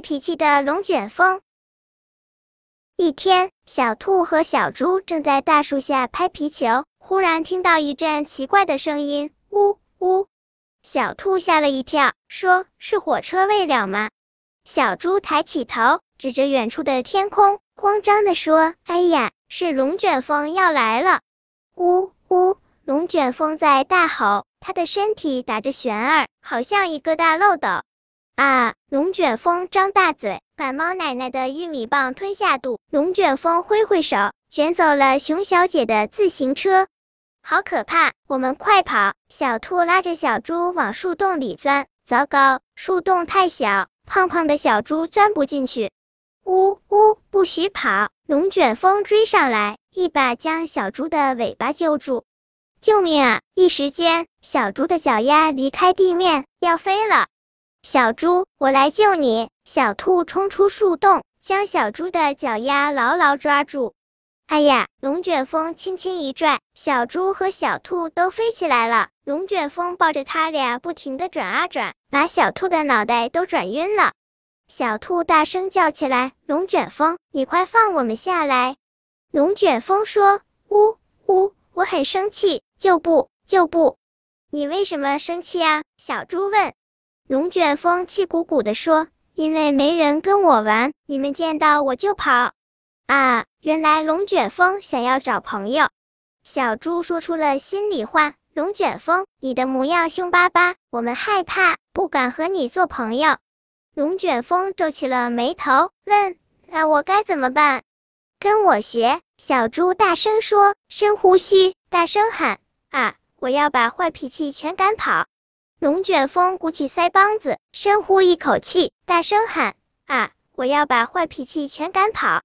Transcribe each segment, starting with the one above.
脾气的龙卷风。一天，小兔和小猪正在大树下拍皮球，忽然听到一阵奇怪的声音，呜呜！小兔吓了一跳，说：“是火车未了吗？”小猪抬起头，指着远处的天空，慌张的说：“哎呀，是龙卷风要来了！”呜呜！龙卷风在大吼，它的身体打着旋儿，好像一个大漏斗。啊！龙卷风张大嘴，把猫奶奶的玉米棒吞下肚。龙卷风挥挥手，卷走了熊小姐的自行车。好可怕！我们快跑！小兔拉着小猪往树洞里钻。糟糕，树洞太小，胖胖的小猪钻不进去。呜呜，不许跑！龙卷风追上来，一把将小猪的尾巴揪住。救命啊！一时间，小猪的脚丫离开地面，要飞了。小猪，我来救你！小兔冲出树洞，将小猪的脚丫牢牢抓住。哎呀！龙卷风轻轻一拽，小猪和小兔都飞起来了。龙卷风抱着它俩不停的转啊转，把小兔的脑袋都转晕了。小兔大声叫起来：“龙卷风，你快放我们下来！”龙卷风说：“呜呜，我很生气，就不就不。”你为什么生气啊？小猪问。龙卷风气鼓鼓的说：“因为没人跟我玩，你们见到我就跑。”啊，原来龙卷风想要找朋友。小猪说出了心里话：“龙卷风，你的模样凶巴巴，我们害怕，不敢和你做朋友。”龙卷风皱起了眉头，问：“那我该怎么办？”跟我学。小猪大声说：“深呼吸，大声喊啊！我要把坏脾气全赶跑。”龙卷风鼓起腮帮子，深呼一口气，大声喊：“啊！我要把坏脾气全赶跑！”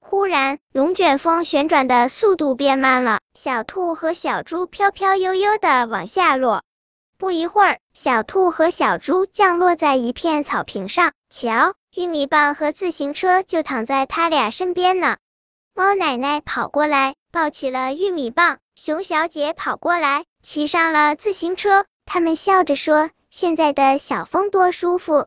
忽然，龙卷风旋转的速度变慢了，小兔和小猪飘飘悠悠的往下落。不一会儿，小兔和小猪降落在一片草坪上，瞧，玉米棒和自行车就躺在他俩身边呢。猫奶奶跑过来，抱起了玉米棒；熊小姐跑过来，骑上了自行车。他们笑着说：“现在的小风多舒服。”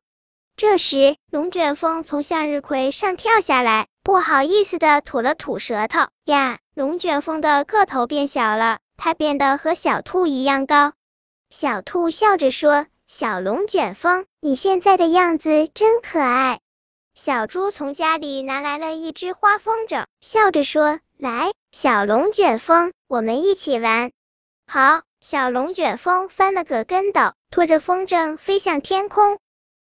这时，龙卷风从向日葵上跳下来，不好意思的吐了吐舌头。呀，龙卷风的个头变小了，它变得和小兔一样高。小兔笑着说：“小龙卷风，你现在的样子真可爱。”小猪从家里拿来了一只花风筝，笑着说：“来，小龙卷风，我们一起玩。”好。小龙卷风翻了个跟斗，拖着风筝飞向天空。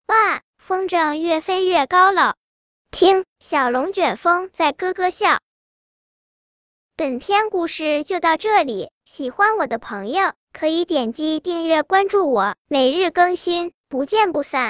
哇，风筝越飞越高了。听，小龙卷风在咯咯笑。本篇故事就到这里，喜欢我的朋友可以点击订阅关注我，每日更新，不见不散。